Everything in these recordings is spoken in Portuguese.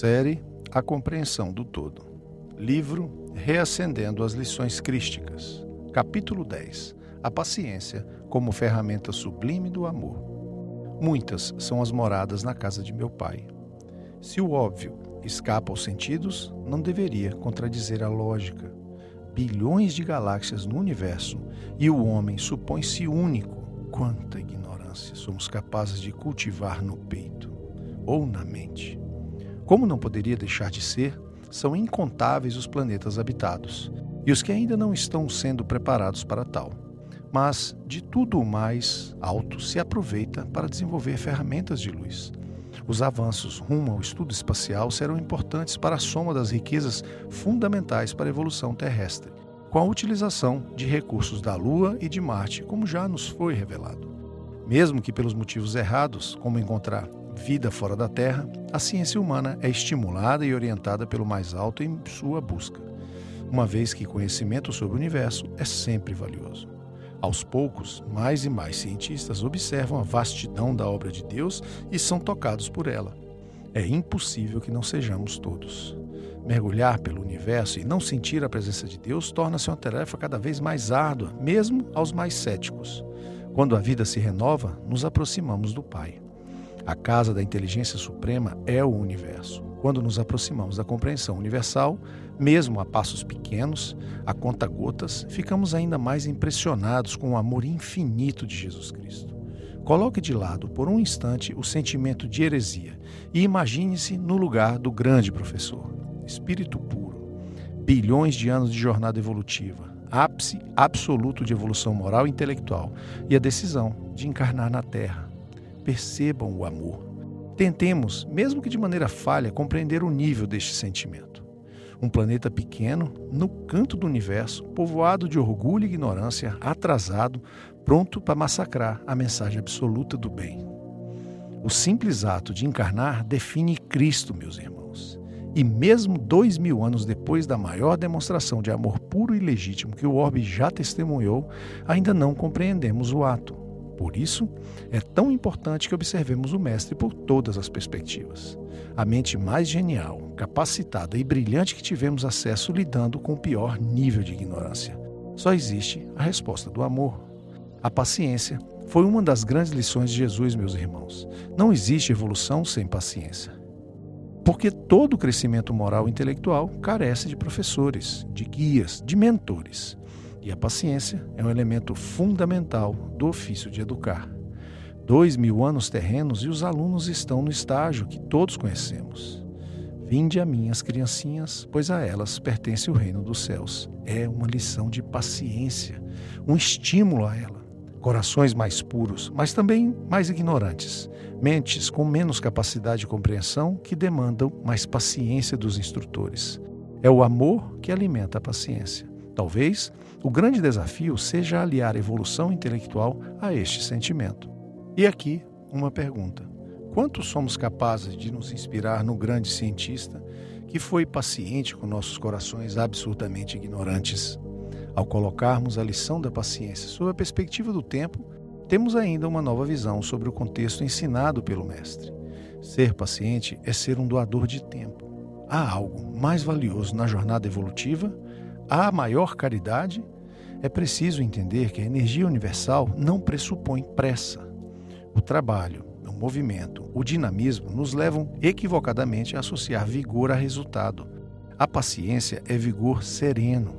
Série A Compreensão do Todo. Livro Reacendendo as Lições Crísticas. Capítulo 10 A Paciência como ferramenta sublime do amor. Muitas são as moradas na casa de meu pai. Se o óbvio escapa aos sentidos, não deveria contradizer a lógica. Bilhões de galáxias no universo e o homem supõe-se único. Quanta ignorância somos capazes de cultivar no peito ou na mente. Como não poderia deixar de ser, são incontáveis os planetas habitados e os que ainda não estão sendo preparados para tal. Mas de tudo o mais alto se aproveita para desenvolver ferramentas de luz. Os avanços rumo ao estudo espacial serão importantes para a soma das riquezas fundamentais para a evolução terrestre, com a utilização de recursos da Lua e de Marte, como já nos foi revelado. Mesmo que pelos motivos errados, como encontrar vida fora da Terra, a ciência humana é estimulada e orientada pelo mais alto em sua busca, uma vez que conhecimento sobre o universo é sempre valioso. Aos poucos, mais e mais cientistas observam a vastidão da obra de Deus e são tocados por ela. É impossível que não sejamos todos. Mergulhar pelo universo e não sentir a presença de Deus torna-se uma tarefa cada vez mais árdua, mesmo aos mais céticos. Quando a vida se renova, nos aproximamos do Pai. A casa da inteligência suprema é o universo. Quando nos aproximamos da compreensão universal, mesmo a passos pequenos, a conta-gotas, ficamos ainda mais impressionados com o amor infinito de Jesus Cristo. Coloque de lado por um instante o sentimento de heresia e imagine-se no lugar do grande professor, espírito puro, bilhões de anos de jornada evolutiva, ápice absoluto de evolução moral e intelectual e a decisão de encarnar na Terra percebam o amor. Tentemos, mesmo que de maneira falha, compreender o nível deste sentimento. Um planeta pequeno, no canto do universo, povoado de orgulho e ignorância, atrasado, pronto para massacrar a mensagem absoluta do bem. O simples ato de encarnar define Cristo, meus irmãos. E mesmo dois mil anos depois da maior demonstração de amor puro e legítimo que o orbe já testemunhou, ainda não compreendemos o ato. Por isso, é tão importante que observemos o Mestre por todas as perspectivas. A mente mais genial, capacitada e brilhante que tivemos acesso lidando com o pior nível de ignorância. Só existe a resposta do amor. A paciência foi uma das grandes lições de Jesus, meus irmãos. Não existe evolução sem paciência. Porque todo crescimento moral e intelectual carece de professores, de guias, de mentores. E a paciência é um elemento fundamental do ofício de educar. Dois mil anos terrenos e os alunos estão no estágio que todos conhecemos. Vinde a mim as criancinhas, pois a elas pertence o reino dos céus. É uma lição de paciência, um estímulo a ela. Corações mais puros, mas também mais ignorantes. Mentes com menos capacidade de compreensão que demandam mais paciência dos instrutores. É o amor que alimenta a paciência. Talvez o grande desafio seja aliar a evolução intelectual a este sentimento. E aqui uma pergunta: quanto somos capazes de nos inspirar no grande cientista que foi paciente com nossos corações absurdamente ignorantes? Ao colocarmos a lição da paciência sob a perspectiva do tempo, temos ainda uma nova visão sobre o contexto ensinado pelo Mestre. Ser paciente é ser um doador de tempo. Há algo mais valioso na jornada evolutiva há maior caridade, é preciso entender que a energia universal não pressupõe pressa. O trabalho, o movimento, o dinamismo nos levam equivocadamente a associar vigor a resultado. A paciência é vigor sereno,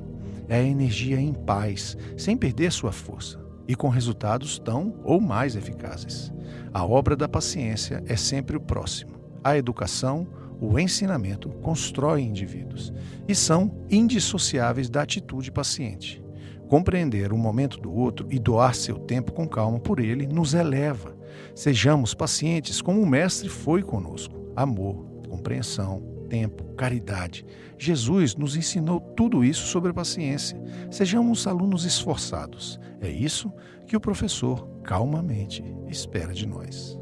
é a energia em paz, sem perder sua força, e com resultados tão ou mais eficazes. A obra da paciência é sempre o próximo. A educação, o ensinamento constrói indivíduos e são indissociáveis da atitude paciente. Compreender o momento do outro e doar seu tempo com calma por ele nos eleva. Sejamos pacientes como o Mestre foi conosco. Amor, compreensão, tempo, caridade. Jesus nos ensinou tudo isso sobre a paciência. Sejamos alunos esforçados. É isso que o professor calmamente espera de nós.